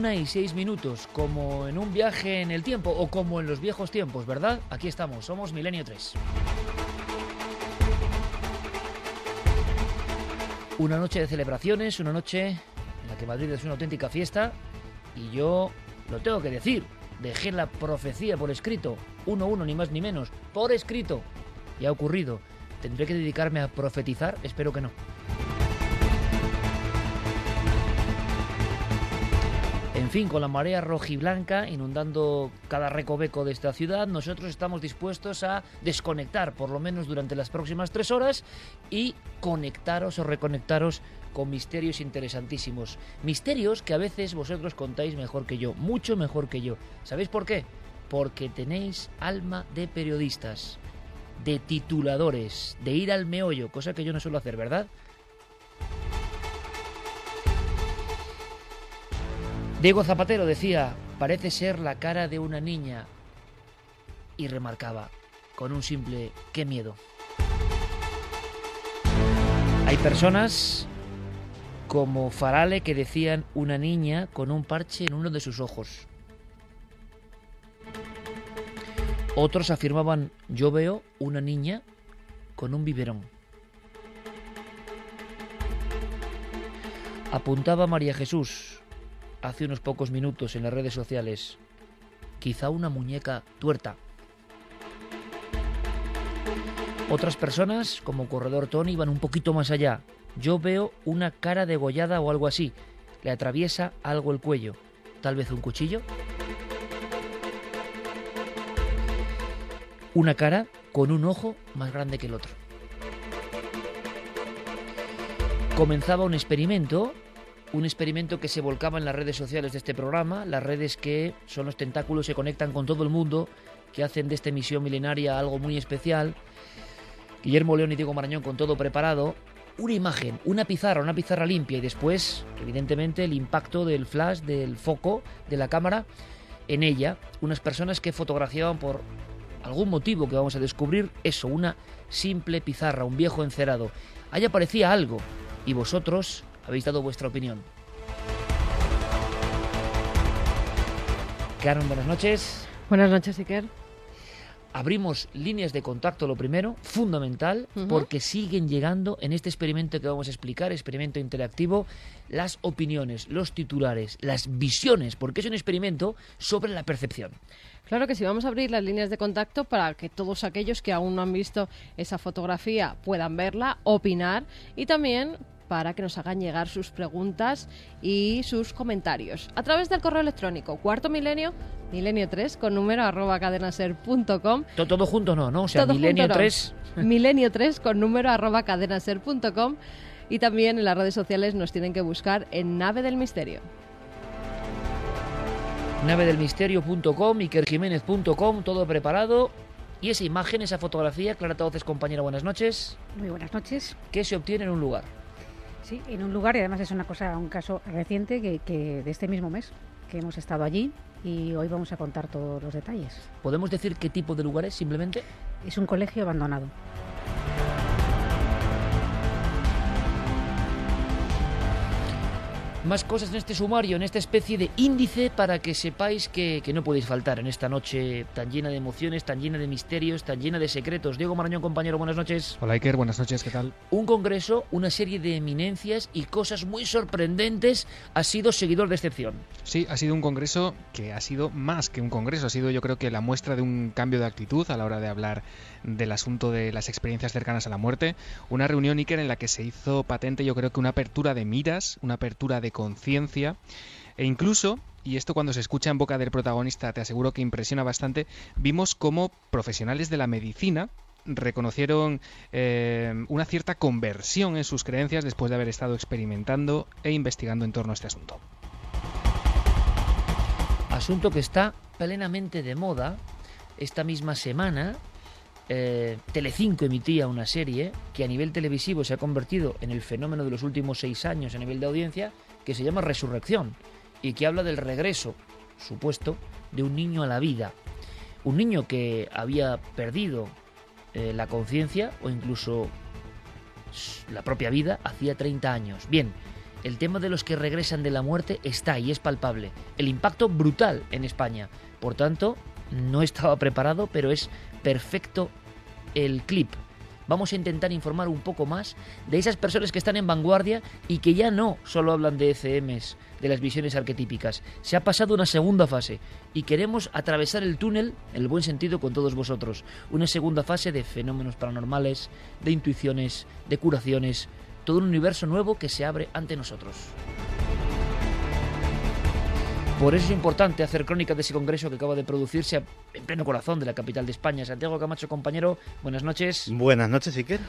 Una y seis minutos, como en un viaje en el tiempo o como en los viejos tiempos, ¿verdad? Aquí estamos, somos Milenio 3. Una noche de celebraciones, una noche en la que Madrid es una auténtica fiesta y yo lo tengo que decir, dejé la profecía por escrito, uno uno ni más ni menos, por escrito. Y ha ocurrido. ¿Tendré que dedicarme a profetizar? Espero que no. En fin, con la marea rojiblanca inundando cada recoveco de esta ciudad, nosotros estamos dispuestos a desconectar, por lo menos durante las próximas tres horas, y conectaros o reconectaros con misterios interesantísimos. Misterios que a veces vosotros contáis mejor que yo, mucho mejor que yo. ¿Sabéis por qué? Porque tenéis alma de periodistas, de tituladores, de ir al meollo, cosa que yo no suelo hacer, ¿verdad? Diego Zapatero decía, parece ser la cara de una niña. Y remarcaba, con un simple, qué miedo. Hay personas como Farale que decían una niña con un parche en uno de sus ojos. Otros afirmaban, yo veo una niña con un biberón. Apuntaba María Jesús, hace unos pocos minutos en las redes sociales. Quizá una muñeca tuerta. Otras personas, como Corredor Tony, van un poquito más allá. Yo veo una cara degollada o algo así. Le atraviesa algo el cuello. Tal vez un cuchillo. Una cara con un ojo más grande que el otro. Comenzaba un experimento un experimento que se volcaba en las redes sociales de este programa, las redes que son los tentáculos que conectan con todo el mundo, que hacen de esta emisión milenaria algo muy especial. Guillermo León y Diego Marañón con todo preparado. Una imagen, una pizarra, una pizarra limpia y después, evidentemente, el impacto del flash, del foco, de la cámara en ella. Unas personas que fotografiaban por algún motivo que vamos a descubrir eso, una simple pizarra, un viejo encerado. Ahí aparecía algo y vosotros habéis dado vuestra opinión. Karen, buenas noches. Buenas noches, Iker. Abrimos líneas de contacto, lo primero, fundamental, porque siguen llegando en este experimento que vamos a explicar, experimento interactivo, las opiniones, los titulares, las visiones, porque es un experimento sobre la percepción. Claro que sí, vamos a abrir las líneas de contacto para que todos aquellos que aún no han visto esa fotografía puedan verla, opinar y también para que nos hagan llegar sus preguntas y sus comentarios a través del correo electrónico cuarto milenio Milenio 3 con número arroba cadenaser.com. Todo, todo junto no, ¿no? O sea, Todo Milenio junto no. 3. Milenio 3 con número arroba cadenaser.com. Y también en las redes sociales nos tienen que buscar en Nave del Misterio. navedelmisterio.com, ikerjiménez.com, todo preparado. Y esa imagen, esa fotografía, Clara Tauces, compañera, buenas noches. Muy buenas noches. ¿Qué se obtiene en un lugar? Sí, en un lugar, y además es una cosa, un caso reciente que, que de este mismo mes, que hemos estado allí y hoy vamos a contar todos los detalles. ¿Podemos decir qué tipo de lugar es simplemente? Es un colegio abandonado. Más cosas en este sumario, en esta especie de índice para que sepáis que, que no podéis faltar en esta noche tan llena de emociones, tan llena de misterios, tan llena de secretos. Diego Marañón, compañero, buenas noches. Hola Iker, buenas noches, ¿qué tal? Un congreso, una serie de eminencias y cosas muy sorprendentes. Ha sido seguidor de excepción. Sí, ha sido un congreso que ha sido más que un congreso, ha sido yo creo que la muestra de un cambio de actitud a la hora de hablar del asunto de las experiencias cercanas a la muerte. Una reunión, Iker, en la que se hizo patente yo creo que una apertura de miras, una apertura de conciencia e incluso y esto cuando se escucha en boca del protagonista te aseguro que impresiona bastante, vimos cómo profesionales de la medicina reconocieron eh, una cierta conversión en sus creencias después de haber estado experimentando e investigando en torno a este asunto. Asunto que está plenamente de moda. Esta misma semana, eh, Telecinco emitía una serie que a nivel televisivo se ha convertido en el fenómeno de los últimos seis años a nivel de audiencia, que se llama Resurrección y que habla del regreso supuesto de un niño a la vida. Un niño que había perdido eh, la conciencia o incluso la propia vida hacía 30 años. Bien, el tema de los que regresan de la muerte está y es palpable. El impacto brutal en España. Por tanto, no estaba preparado, pero es perfecto el clip. Vamos a intentar informar un poco más de esas personas que están en vanguardia y que ya no solo hablan de ECMs, de las visiones arquetípicas. Se ha pasado una segunda fase y queremos atravesar el túnel, en el buen sentido, con todos vosotros. Una segunda fase de fenómenos paranormales, de intuiciones, de curaciones, todo un universo nuevo que se abre ante nosotros. Por eso es importante hacer crónica de ese congreso que acaba de producirse en pleno corazón de la capital de España. Santiago Camacho, compañero, buenas noches. Buenas noches, Iker.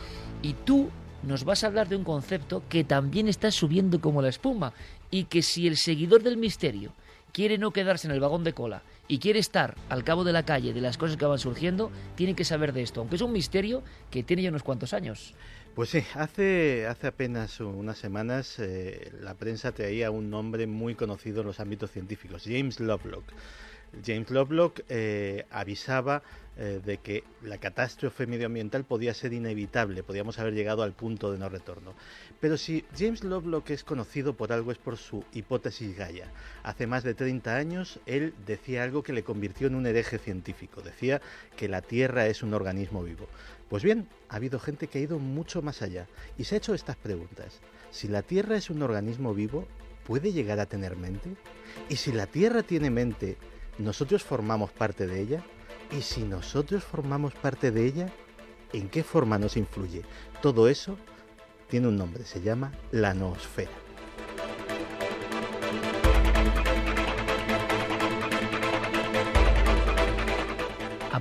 Y tú nos vas a hablar de un concepto que también está subiendo como la espuma y que si el seguidor del misterio quiere no quedarse en el vagón de cola y quiere estar al cabo de la calle de las cosas que van surgiendo, tiene que saber de esto, aunque es un misterio que tiene ya unos cuantos años. Pues sí, hace, hace apenas unas semanas eh, la prensa traía un nombre muy conocido en los ámbitos científicos, James Lovelock. James Lovelock eh, avisaba eh, de que la catástrofe medioambiental podía ser inevitable, podíamos haber llegado al punto de no retorno. Pero si James Lovelock es conocido por algo es por su hipótesis Gaia. Hace más de 30 años él decía algo que le convirtió en un hereje científico. Decía que la Tierra es un organismo vivo. Pues bien, ha habido gente que ha ido mucho más allá y se ha hecho estas preguntas. Si la Tierra es un organismo vivo, ¿puede llegar a tener mente? ¿Y si la Tierra tiene mente, nosotros formamos parte de ella? ¿Y si nosotros formamos parte de ella, en qué forma nos influye? Todo eso tiene un nombre, se llama la noosfera.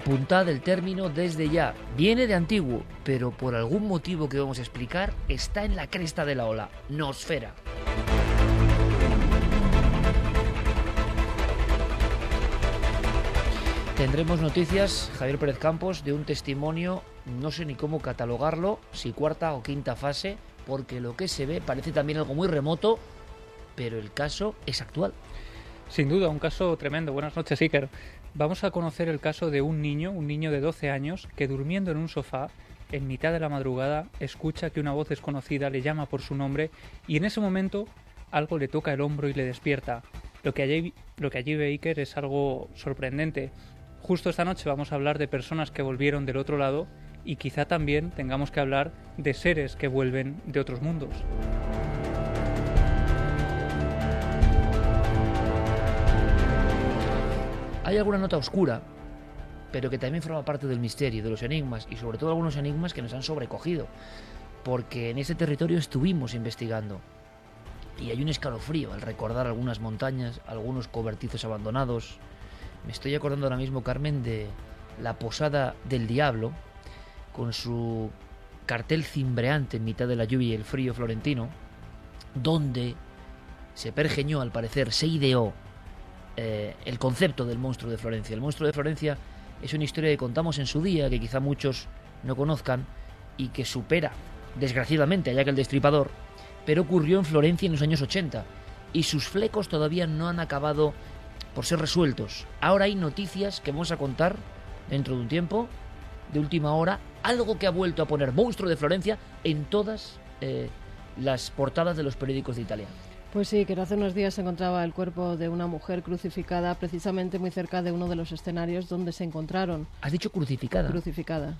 Apuntad el término desde ya. Viene de antiguo, pero por algún motivo que vamos a explicar, está en la cresta de la ola. Nosfera. Tendremos noticias, Javier Pérez Campos, de un testimonio, no sé ni cómo catalogarlo, si cuarta o quinta fase, porque lo que se ve parece también algo muy remoto, pero el caso es actual. Sin duda, un caso tremendo. Buenas noches, Iker. Vamos a conocer el caso de un niño, un niño de 12 años, que durmiendo en un sofá, en mitad de la madrugada, escucha que una voz desconocida le llama por su nombre y en ese momento algo le toca el hombro y le despierta. Lo que allí, lo que ve Iker es algo sorprendente. Justo esta noche vamos a hablar de personas que volvieron del otro lado y quizá también tengamos que hablar de seres que vuelven de otros mundos. Hay alguna nota oscura, pero que también forma parte del misterio, de los enigmas, y sobre todo algunos enigmas que nos han sobrecogido, porque en ese territorio estuvimos investigando. Y hay un escalofrío al recordar algunas montañas, algunos cobertizos abandonados, Me estoy acordando ahora mismo, Carmen, de la Posada del Diablo, con su cartel cimbreante en mitad de la lluvia y el frío florentino, donde se pergeñó, al parecer, se ideó eh, el concepto del monstruo de Florencia. El monstruo de Florencia es una historia que contamos en su día, que quizá muchos no conozcan, y que supera, desgraciadamente, allá que el destripador, pero ocurrió en Florencia en los años 80, y sus flecos todavía no han acabado por ser resueltos. Ahora hay noticias que vamos a contar dentro de un tiempo, de última hora, algo que ha vuelto a poner Monstruo de Florencia en todas eh, las portadas de los periódicos de Italia. Pues sí, que hace unos días se encontraba el cuerpo de una mujer crucificada precisamente muy cerca de uno de los escenarios donde se encontraron. ¿Has dicho crucificada? Crucificada.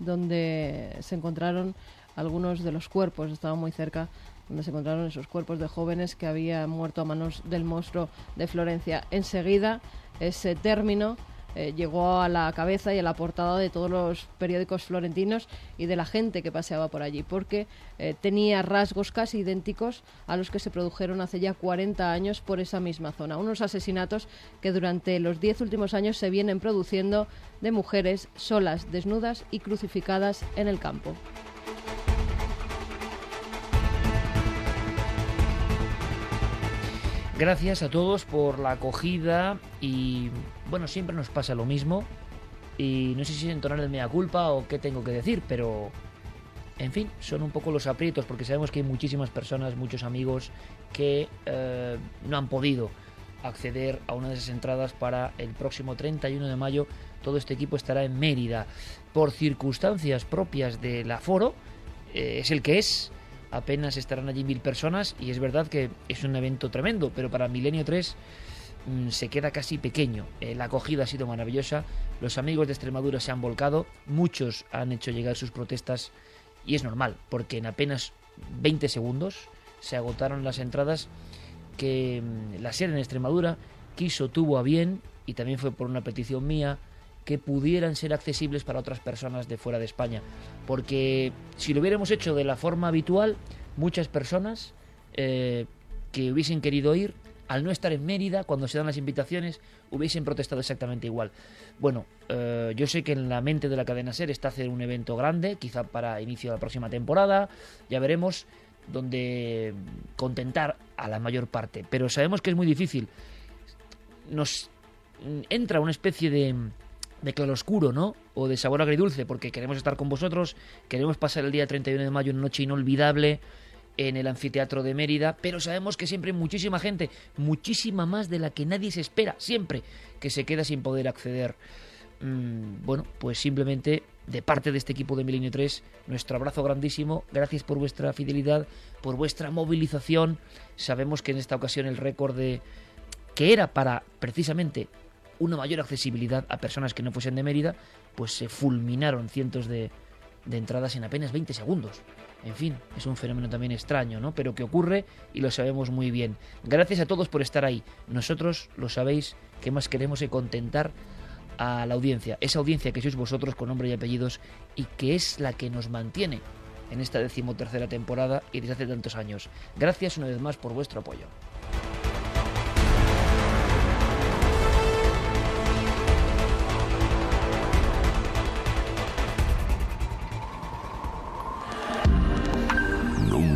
Donde se encontraron algunos de los cuerpos, estaba muy cerca donde se encontraron esos cuerpos de jóvenes que habían muerto a manos del monstruo de Florencia. Enseguida, ese término eh, llegó a la cabeza y a la portada de todos los periódicos florentinos y de la gente que paseaba por allí, porque eh, tenía rasgos casi idénticos a los que se produjeron hace ya 40 años por esa misma zona. Unos asesinatos que durante los 10 últimos años se vienen produciendo de mujeres solas, desnudas y crucificadas en el campo. Gracias a todos por la acogida y bueno, siempre nos pasa lo mismo y no sé si entonar el mea culpa o qué tengo que decir, pero en fin, son un poco los aprietos porque sabemos que hay muchísimas personas, muchos amigos que eh, no han podido acceder a una de esas entradas para el próximo 31 de mayo. Todo este equipo estará en Mérida. Por circunstancias propias del aforo, eh, es el que es apenas estarán allí mil personas y es verdad que es un evento tremendo, pero para Milenio 3 mm, se queda casi pequeño. Eh, la acogida ha sido maravillosa, los amigos de Extremadura se han volcado, muchos han hecho llegar sus protestas y es normal, porque en apenas 20 segundos se agotaron las entradas que mm, la sede en Extremadura quiso, tuvo a bien, y también fue por una petición mía, que pudieran ser accesibles para otras personas de fuera de España. Porque si lo hubiéramos hecho de la forma habitual, muchas personas eh, que hubiesen querido ir, al no estar en Mérida, cuando se dan las invitaciones, hubiesen protestado exactamente igual. Bueno, eh, yo sé que en la mente de la cadena SER está hacer un evento grande, quizá para inicio de la próxima temporada, ya veremos, donde contentar a la mayor parte. Pero sabemos que es muy difícil. Nos entra una especie de de claroscuro, ¿no? O de sabor agridulce, porque queremos estar con vosotros, queremos pasar el día 31 de mayo, una noche inolvidable en el anfiteatro de Mérida, pero sabemos que siempre hay muchísima gente, muchísima más de la que nadie se espera, siempre, que se queda sin poder acceder. Mm, bueno, pues simplemente de parte de este equipo de Milenio 3, nuestro abrazo grandísimo, gracias por vuestra fidelidad, por vuestra movilización. Sabemos que en esta ocasión el récord de que era para precisamente una mayor accesibilidad a personas que no fuesen de Mérida, pues se fulminaron cientos de, de entradas en apenas 20 segundos. En fin, es un fenómeno también extraño, ¿no? Pero que ocurre y lo sabemos muy bien. Gracias a todos por estar ahí. Nosotros lo sabéis que más queremos es contentar a la audiencia, esa audiencia que sois vosotros con nombre y apellidos y que es la que nos mantiene en esta decimotercera temporada y desde hace tantos años. Gracias una vez más por vuestro apoyo.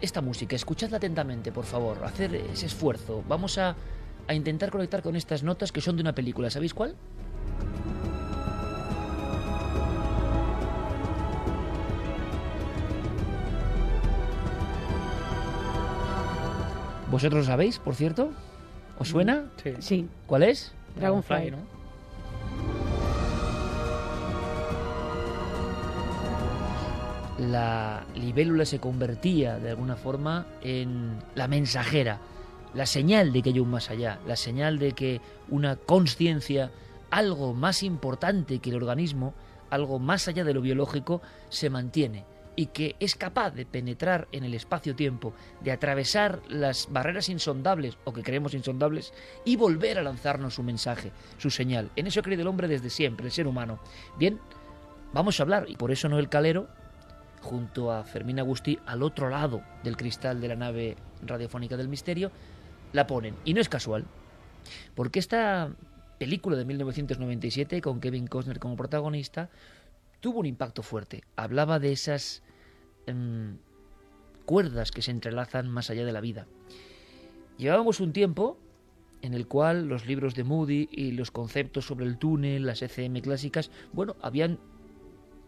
esta música, escuchadla atentamente, por favor, hacer ese esfuerzo. Vamos a, a intentar conectar con estas notas que son de una película. ¿Sabéis cuál? ¿Vosotros lo sabéis, por cierto? ¿Os suena? Sí. Sí, ¿Cuál es? Dragonfly. ¿no? La libélula se convertía de alguna forma en la mensajera, la señal de que hay un más allá, la señal de que una conciencia, algo más importante que el organismo, algo más allá de lo biológico, se mantiene y que es capaz de penetrar en el espacio-tiempo, de atravesar las barreras insondables o que creemos insondables y volver a lanzarnos su mensaje, su señal. En eso creído el hombre desde siempre, el ser humano. Bien, vamos a hablar, y por eso Noel Calero, junto a Fermín Agustí, al otro lado del cristal de la nave radiofónica del misterio, la ponen. Y no es casual, porque esta película de 1997, con Kevin Costner como protagonista, tuvo un impacto fuerte. Hablaba de esas em, cuerdas que se entrelazan más allá de la vida. Llevábamos un tiempo en el cual los libros de Moody y los conceptos sobre el túnel, las ECM clásicas, bueno, habían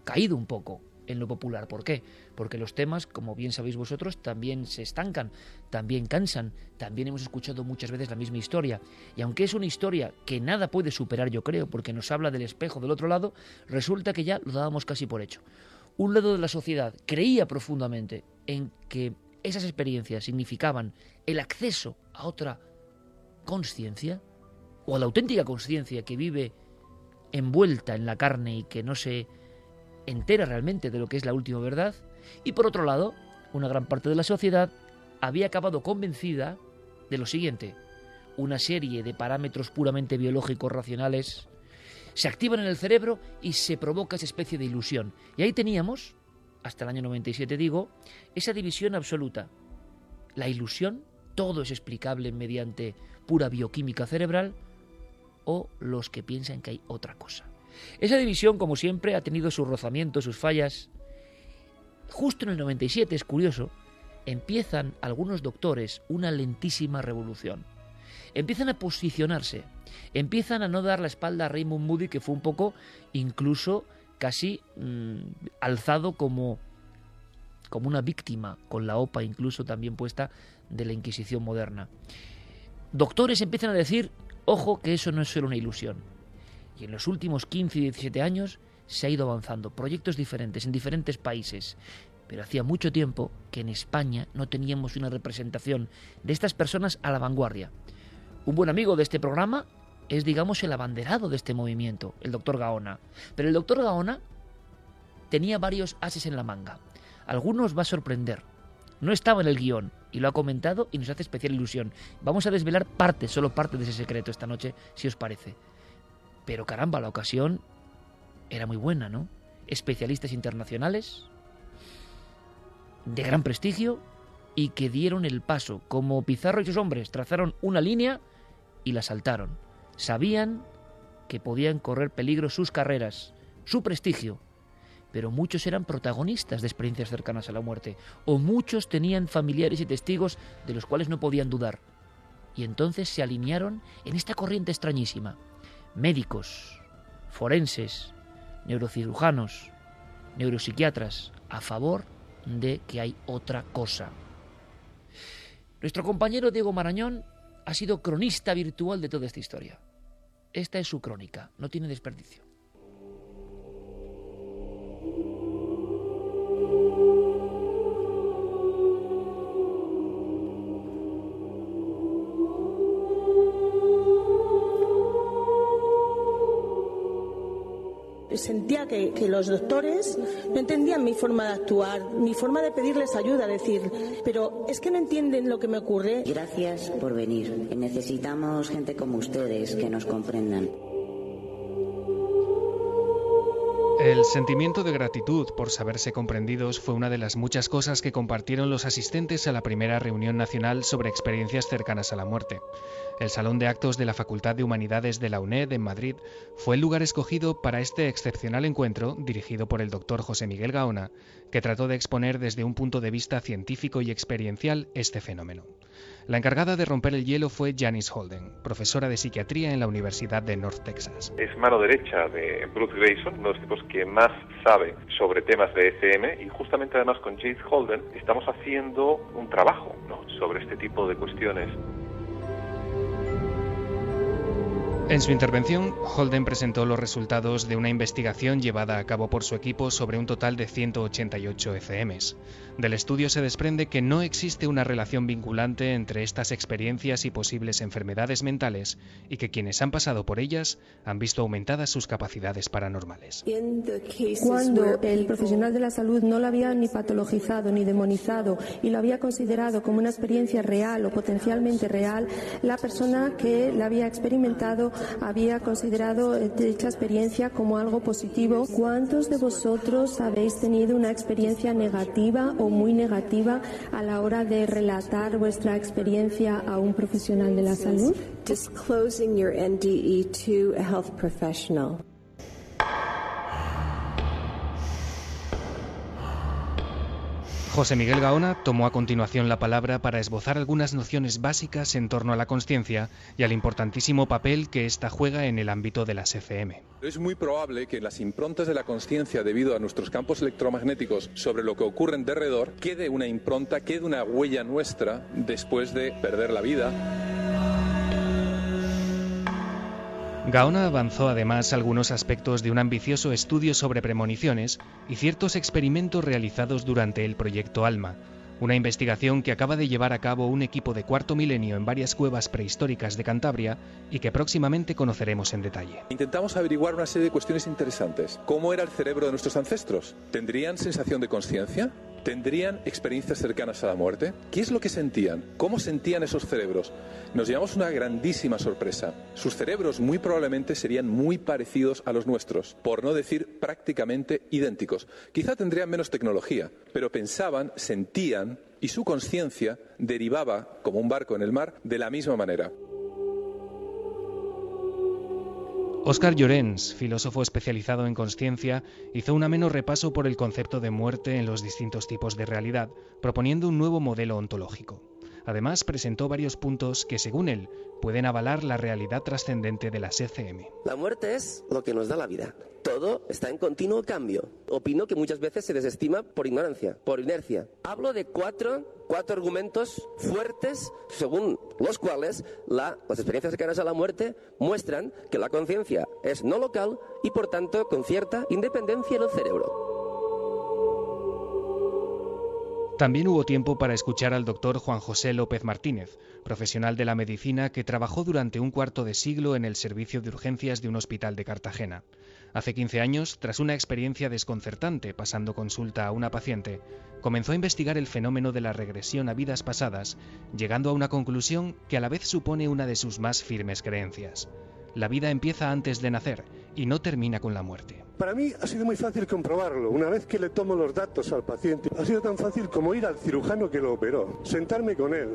caído un poco en lo popular. ¿Por qué? Porque los temas, como bien sabéis vosotros, también se estancan, también cansan, también hemos escuchado muchas veces la misma historia. Y aunque es una historia que nada puede superar, yo creo, porque nos habla del espejo del otro lado, resulta que ya lo dábamos casi por hecho. Un lado de la sociedad creía profundamente en que esas experiencias significaban el acceso a otra conciencia, o a la auténtica conciencia que vive envuelta en la carne y que no se entera realmente de lo que es la última verdad, y por otro lado, una gran parte de la sociedad había acabado convencida de lo siguiente, una serie de parámetros puramente biológicos racionales se activan en el cerebro y se provoca esa especie de ilusión. Y ahí teníamos, hasta el año 97 digo, esa división absoluta. La ilusión, todo es explicable mediante pura bioquímica cerebral, o los que piensan que hay otra cosa. Esa división, como siempre, ha tenido sus rozamientos, sus fallas. Justo en el 97, es curioso, empiezan algunos doctores una lentísima revolución. Empiezan a posicionarse, empiezan a no dar la espalda a Raymond Moody, que fue un poco incluso casi mm, alzado como, como una víctima, con la OPA incluso también puesta de la Inquisición moderna. Doctores empiezan a decir, ojo, que eso no es solo una ilusión. Y en los últimos 15 y 17 años se ha ido avanzando, proyectos diferentes en diferentes países. Pero hacía mucho tiempo que en España no teníamos una representación de estas personas a la vanguardia. Un buen amigo de este programa es, digamos, el abanderado de este movimiento, el doctor Gaona. Pero el doctor Gaona tenía varios ases en la manga. Algunos va a sorprender. No estaba en el guion y lo ha comentado y nos hace especial ilusión. Vamos a desvelar parte, solo parte de ese secreto esta noche, si os parece. Pero caramba, la ocasión era muy buena, ¿no? Especialistas internacionales de gran prestigio y que dieron el paso, como Pizarro y sus hombres, trazaron una línea y la saltaron. Sabían que podían correr peligro sus carreras, su prestigio, pero muchos eran protagonistas de experiencias cercanas a la muerte, o muchos tenían familiares y testigos de los cuales no podían dudar. Y entonces se alinearon en esta corriente extrañísima médicos, forenses, neurocirujanos, neuropsiquiatras, a favor de que hay otra cosa. Nuestro compañero Diego Marañón ha sido cronista virtual de toda esta historia. Esta es su crónica, no tiene desperdicio. Sentía que, los doctores no entendían mi forma de actuar, mi forma de pedirles ayuda, decir, pero es que no entienden lo que me ocurre. Gracias por venir. Necesitamos gente como ustedes que nos comprendan. El sentimiento de gratitud por saberse comprendidos fue una de las muchas cosas que compartieron los asistentes a la primera reunión nacional sobre experiencias cercanas a la muerte. El Salón de Actos de la Facultad de Humanidades de la UNED en Madrid fue el lugar escogido para este excepcional encuentro dirigido por el doctor José Miguel Gaona, que trató de exponer desde un punto de vista científico y experiencial este fenómeno. La encargada de romper el hielo fue Janice Holden, profesora de psiquiatría en la Universidad de North Texas. Es mano derecha de Bruce Grayson, uno de los tipos que más sabe sobre temas de ECM y justamente además con Janice Holden estamos haciendo un trabajo sobre este tipo de cuestiones. En su intervención, Holden presentó los resultados de una investigación llevada a cabo por su equipo sobre un total de 188 ECMs. Del estudio se desprende que no existe una relación vinculante entre estas experiencias y posibles enfermedades mentales y que quienes han pasado por ellas han visto aumentadas sus capacidades paranormales. Cuando el profesional de la salud no lo había ni patologizado ni demonizado y lo había considerado como una experiencia real o potencialmente real, la persona que la había experimentado había considerado dicha experiencia como algo positivo. ¿Cuántos de vosotros habéis tenido una experiencia negativa o muy negativa a la hora de relatar vuestra experiencia a un profesional de la salud? Disclosing your NDE to a health professional. José Miguel Gaona tomó a continuación la palabra para esbozar algunas nociones básicas en torno a la conciencia y al importantísimo papel que ésta juega en el ámbito de las ECM. Es muy probable que las improntas de la conciencia, debido a nuestros campos electromagnéticos sobre lo que ocurre en derredor, quede una impronta, quede una huella nuestra después de perder la vida. Gaona avanzó además algunos aspectos de un ambicioso estudio sobre premoniciones y ciertos experimentos realizados durante el proyecto ALMA, una investigación que acaba de llevar a cabo un equipo de cuarto milenio en varias cuevas prehistóricas de Cantabria y que próximamente conoceremos en detalle. Intentamos averiguar una serie de cuestiones interesantes. ¿Cómo era el cerebro de nuestros ancestros? ¿Tendrían sensación de conciencia? ¿Tendrían experiencias cercanas a la muerte? ¿Qué es lo que sentían? ¿Cómo sentían esos cerebros? Nos llevamos una grandísima sorpresa. Sus cerebros muy probablemente serían muy parecidos a los nuestros, por no decir prácticamente idénticos. Quizá tendrían menos tecnología, pero pensaban, sentían y su conciencia derivaba, como un barco en el mar, de la misma manera. Oscar Llorens, filósofo especializado en conciencia, hizo un ameno repaso por el concepto de muerte en los distintos tipos de realidad, proponiendo un nuevo modelo ontológico. Además, presentó varios puntos que, según él, pueden avalar la realidad trascendente de las ECM. La muerte es lo que nos da la vida. Todo está en continuo cambio. Opino que muchas veces se desestima por ignorancia, por inercia. Hablo de cuatro, cuatro argumentos fuertes según los cuales las experiencias cercanas a la muerte muestran que la conciencia es no local y por tanto con cierta independencia del cerebro. También hubo tiempo para escuchar al doctor Juan José López Martínez, profesional de la medicina que trabajó durante un cuarto de siglo en el servicio de urgencias de un hospital de Cartagena. Hace 15 años, tras una experiencia desconcertante pasando consulta a una paciente, comenzó a investigar el fenómeno de la regresión a vidas pasadas, llegando a una conclusión que a la vez supone una de sus más firmes creencias. La vida empieza antes de nacer y no termina con la muerte. Para mí ha sido muy fácil comprobarlo. Una vez que le tomo los datos al paciente, ha sido tan fácil como ir al cirujano que lo operó, sentarme con él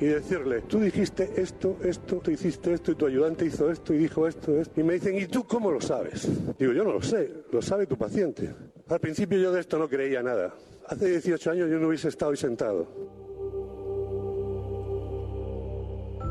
y decirle, tú dijiste esto, esto, tú hiciste esto y tu ayudante hizo esto y dijo esto, esto. Y me dicen, ¿y tú cómo lo sabes? Digo, yo no lo sé, lo sabe tu paciente. Al principio yo de esto no creía nada. Hace 18 años yo no hubiese estado ahí sentado.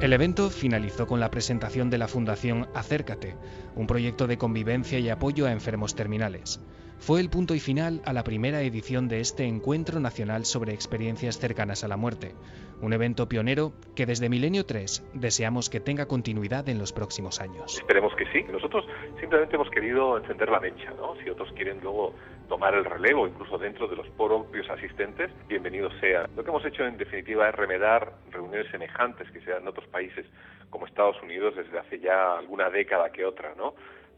El evento finalizó con la presentación de la Fundación Acércate, un proyecto de convivencia y apoyo a enfermos terminales. Fue el punto y final a la primera edición de este Encuentro Nacional sobre Experiencias cercanas a la muerte, un evento pionero que desde Milenio 3 deseamos que tenga continuidad en los próximos años. Esperemos que sí. Nosotros simplemente hemos querido encender la mecha, ¿no? Si otros quieren luego tomar el relevo, incluso dentro de los propios asistentes, bienvenidos sea. Lo que hemos hecho en definitiva es remedar reuniones semejantes que se dan en otros países como Estados Unidos desde hace ya alguna década que otra, ¿no?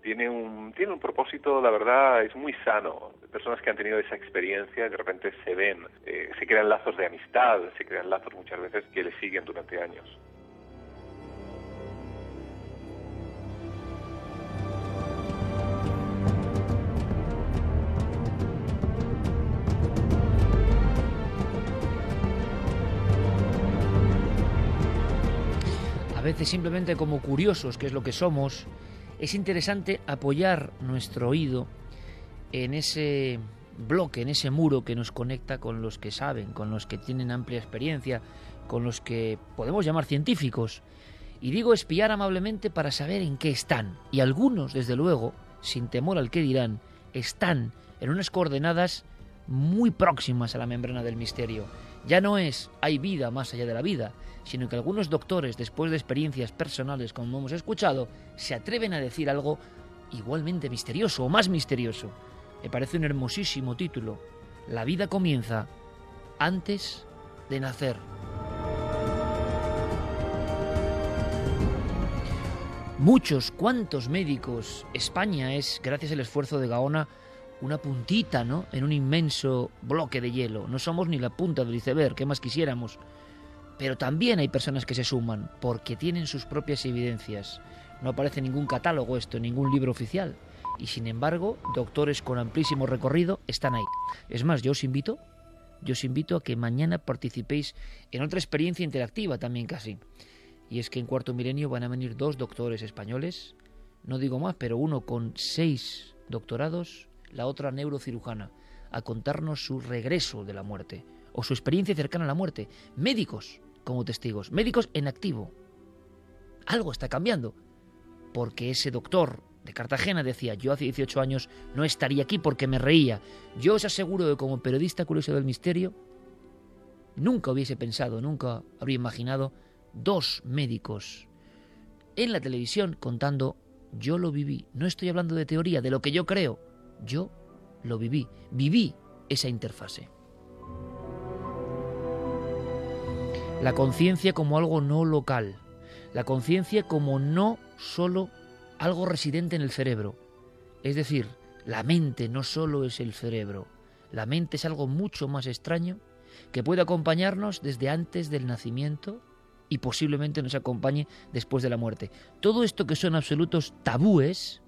tiene un, tiene un propósito, la verdad, es muy sano. Personas que han tenido esa experiencia de repente se ven, eh, se crean lazos de amistad, se crean lazos muchas veces que le siguen durante años. Simplemente como curiosos, que es lo que somos, es interesante apoyar nuestro oído en ese bloque, en ese muro que nos conecta con los que saben, con los que tienen amplia experiencia, con los que podemos llamar científicos. Y digo espiar amablemente para saber en qué están. Y algunos, desde luego, sin temor al que dirán, están en unas coordenadas muy próximas a la membrana del misterio. Ya no es hay vida más allá de la vida, sino que algunos doctores, después de experiencias personales como hemos escuchado, se atreven a decir algo igualmente misterioso o más misterioso. Me parece un hermosísimo título. La vida comienza antes de nacer. Muchos, cuantos médicos. España es, gracias al esfuerzo de Gaona, una puntita, ¿no? En un inmenso bloque de hielo. No somos ni la punta del iceberg, ¿qué más quisiéramos? Pero también hay personas que se suman porque tienen sus propias evidencias. No aparece ningún catálogo esto, ningún libro oficial. Y sin embargo, doctores con amplísimo recorrido están ahí. Es más, yo os invito, yo os invito a que mañana participéis en otra experiencia interactiva también casi. Y es que en cuarto milenio van a venir dos doctores españoles, no digo más, pero uno con seis doctorados, la otra neurocirujana, a contarnos su regreso de la muerte o su experiencia cercana a la muerte. Médicos como testigos, médicos en activo. Algo está cambiando, porque ese doctor de Cartagena decía, yo hace 18 años no estaría aquí porque me reía. Yo os aseguro que como periodista curioso del misterio, nunca hubiese pensado, nunca habría imaginado dos médicos en la televisión contando, yo lo viví. No estoy hablando de teoría, de lo que yo creo. Yo lo viví. Viví esa interfase. La conciencia como algo no local. La conciencia como no solo algo residente en el cerebro. Es decir, la mente no solo es el cerebro. La mente es algo mucho más extraño que puede acompañarnos desde antes del nacimiento y posiblemente nos acompañe después de la muerte. Todo esto que son absolutos tabúes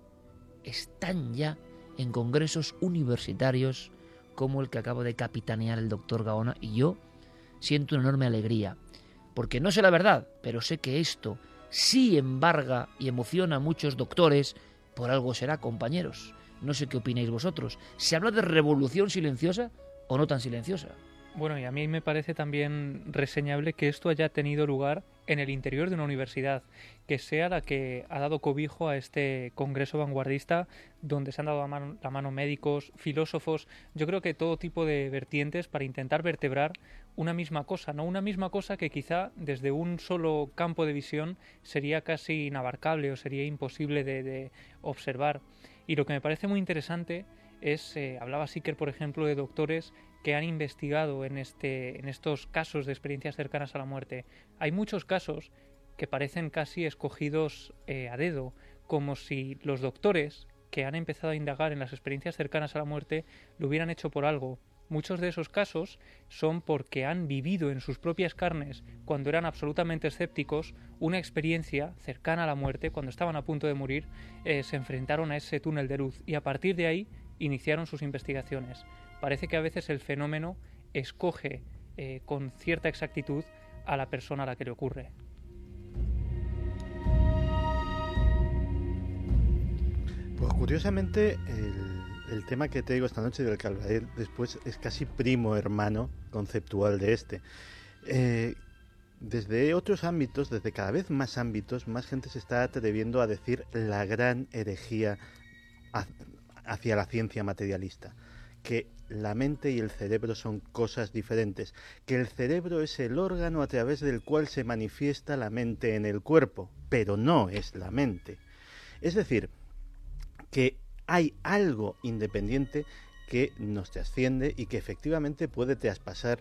están ya en congresos universitarios como el que acaba de capitanear el doctor Gaona y yo siento una enorme alegría, porque no sé la verdad, pero sé que esto sí embarga y emociona a muchos doctores, por algo será, compañeros. No sé qué opináis vosotros. ¿Se habla de revolución silenciosa o no tan silenciosa? Bueno, y a mí me parece también reseñable que esto haya tenido lugar en el interior de una universidad, que sea la que ha dado cobijo a este congreso vanguardista donde se han dado la mano, médicos, filósofos, yo creo que todo tipo de vertientes para intentar vertebrar una misma cosa, no una misma cosa que quizá desde un solo campo de visión sería casi inabarcable o sería imposible de, observar. Y lo que me parece muy interesante es, eh, hablaba Siker, por ejemplo, de doctores que han investigado en, este, en estos casos de experiencias cercanas a la muerte. Hay muchos casos que parecen casi escogidos eh, a dedo, como si los doctores que han empezado a indagar en las experiencias cercanas a la muerte lo hubieran hecho por algo. Muchos de esos casos son porque han vivido en sus propias carnes, cuando eran absolutamente escépticos, una experiencia cercana a la muerte, cuando estaban a punto de morir, eh, se enfrentaron a ese túnel de luz y a partir de ahí iniciaron sus investigaciones. Parece que a veces el fenómeno escoge eh, con cierta exactitud a la persona a la que le ocurre. Pues curiosamente el, tema que te digo esta noche del Calvader después es casi primo hermano conceptual de este. Eh, desde otros ámbitos, desde cada vez más ámbitos, más gente se está atreviendo a decir la gran herejía hacia la ciencia materialista, que la mente y el cerebro son cosas diferentes, que el cerebro es el órgano a través del cual se manifiesta la mente en el cuerpo, pero no es la mente. Es decir, que hay algo independiente que nos trasciende y que efectivamente puede traspasar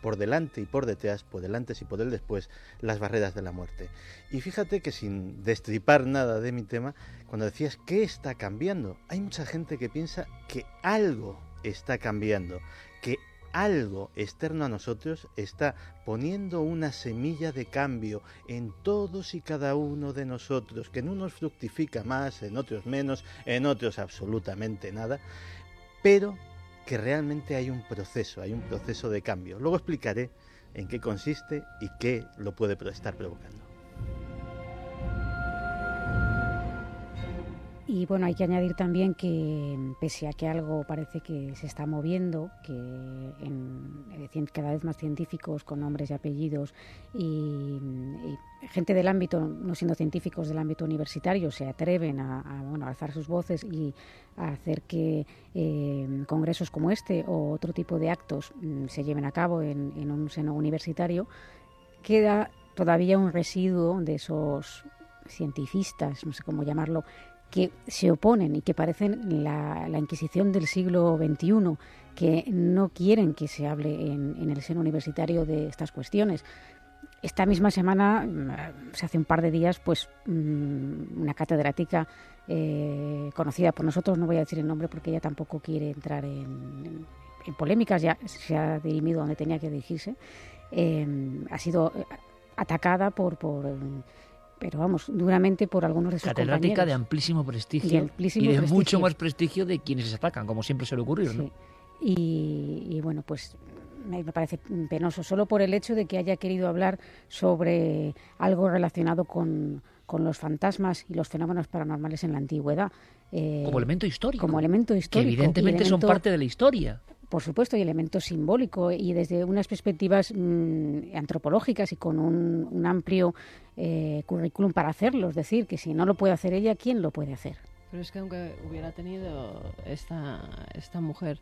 por delante y por detrás, por delante y por el después, las barreras de la muerte. Y fíjate que sin destripar nada de mi tema, cuando decías qué está cambiando, hay mucha gente que piensa que algo está cambiando, que algo externo a nosotros está poniendo una semilla de cambio en todos y cada uno de nosotros, que en unos fructifica más, en otros menos, en otros absolutamente nada, pero que realmente hay un proceso, hay un proceso de cambio. Luego explicaré en qué consiste y qué lo puede estar provocando. Y bueno, hay que añadir también que pese a que algo parece que se está moviendo, que en, eh, cada vez más científicos con nombres y apellidos y, gente del ámbito, no siendo científicos del ámbito universitario, se atreven a, bueno, alzar sus voces y a hacer que eh, congresos como este o otro tipo de actos mm, se lleven a cabo en, en un seno universitario, queda todavía un residuo de esos cientifistas, no sé cómo llamarlo, que se oponen y que parecen la, Inquisición del siglo XXI, que no quieren que se hable en, el seno universitario de estas cuestiones. Esta misma semana, mm, se hace un par de días, pues mm, una catedrática eh, conocida por nosotros, no voy a decir el nombre porque ella tampoco quiere entrar en, polémicas, ya se ha dirimido donde tenía que dirigirse, eh, ha sido atacada por pero vamos, duramente por algunos de sus Catedrática de amplísimo prestigio y, de mucho más prestigio de quienes se atacan, como siempre suele ocurrir, ¿no? Y, bueno, pues me parece penoso, solo por el hecho de que haya querido hablar sobre algo relacionado con, con los fantasmas y los fenómenos paranormales en la antigüedad. Eh, como elemento histórico. Como elemento histórico. Que evidentemente son parte de la historia por supuesto, y elemento simbólico y desde unas perspectivas mm, antropológicas y con un, amplio eh, currículum para hacerlo. Es decir, que si no lo puede hacer ella, ¿quién lo puede hacer? Pero es que aunque hubiera tenido esta, esta mujer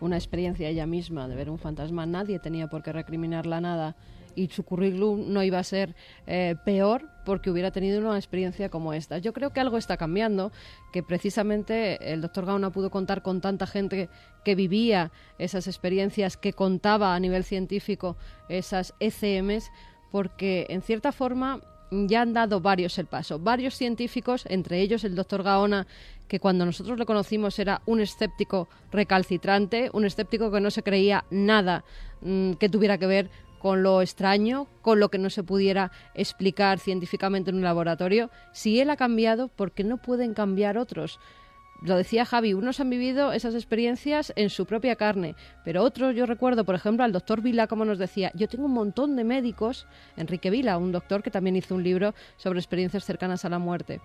una experiencia ella misma de ver un fantasma, nadie tenía por qué recriminarla nada y su currículum no iba a ser eh, peor porque hubiera tenido una experiencia como esta. Yo creo que algo está cambiando, que precisamente el doctor Gauna pudo contar con tanta gente que vivía esas experiencias, que contaba a nivel científico esas ECMs, porque en cierta forma ya han dado varios el paso. Varios científicos, entre ellos el doctor Gaona, que cuando nosotros lo conocimos era un escéptico recalcitrante, un escéptico que no se creía nada mm, que tuviera que ver con lo extraño, con lo que no se pudiera explicar científicamente en un laboratorio, si él ha cambiado, ¿por qué no pueden cambiar otros? Lo decía Javi, unos han vivido esas experiencias en su propia carne, pero otros, yo recuerdo, por ejemplo, al doctor Vila, como nos decía, yo tengo un montón de médicos, Enrique Vila, un doctor que también hizo un libro sobre experiencias cercanas a la muerte,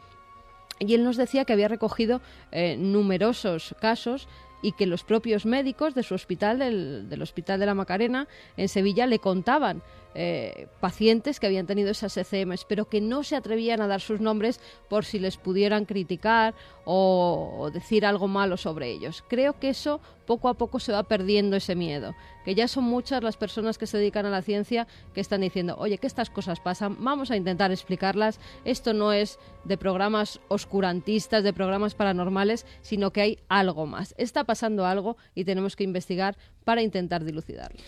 y él nos decía que había recogido eh, numerosos casos y que los propios médicos de su hospital, del, Hospital de la Macarena, en Sevilla, le contaban eh, pacientes que habían tenido esas ECMs, pero que no se atrevían a dar sus nombres por si les pudieran criticar o, decir algo malo sobre ellos. Creo que eso poco a poco se va perdiendo ese miedo, que ya son muchas las personas que se dedican a la ciencia que están diciendo, oye, que estas cosas pasan, vamos a intentar explicarlas, esto no es de programas oscurantistas, de programas paranormales, sino que hay algo más. Está pasando algo y tenemos que investigar para intentar dilucidarlo.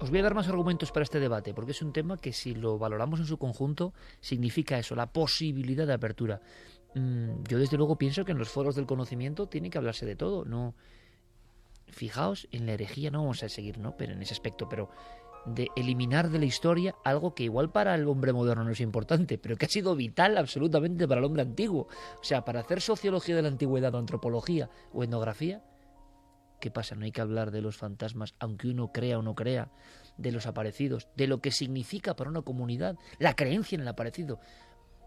Os voy a dar más argumentos para este debate, porque es un tema que si lo valoramos en su conjunto, significa eso, la posibilidad de apertura. Mm, yo desde luego pienso que en los foros del conocimiento tiene que hablarse de todo, no fijaos en la herejía, no vamos a seguir, ¿no? Pero en ese aspecto, pero de eliminar de la historia algo que igual para el hombre moderno no es importante, pero que ha sido vital absolutamente para el hombre antiguo. O sea, para hacer sociología de la antigüedad o antropología o etnografía, ¿qué pasa? No hay que hablar de los fantasmas, aunque uno crea o no crea, de los aparecidos, de lo que significa para una comunidad la creencia en el aparecido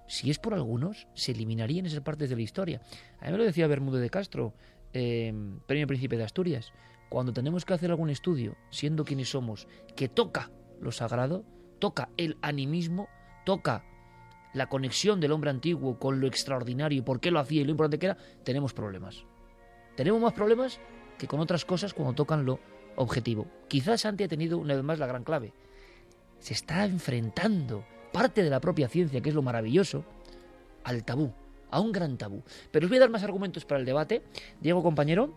si es por algunos, se eliminarían esas partes de la historia. A mí me lo decía Bermúdez de Castro, eh, Premio Príncipe de Asturias. Cuando tenemos que hacer algún estudio, siendo quienes somos, que toca lo sagrado, toca el animismo, toca la conexión del hombre antiguo con lo extraordinario por qué lo hacía y lo importante que era, tenemos problemas. Tenemos más problemas que con otras cosas cuando tocan lo objetivo. Quizás Santi ha tenido una vez más la gran clave. Se está enfrentando parte de la propia ciencia, que es lo maravilloso, al tabú, a un gran tabú. Pero os voy a dar más argumentos para el debate. Diego, compañero,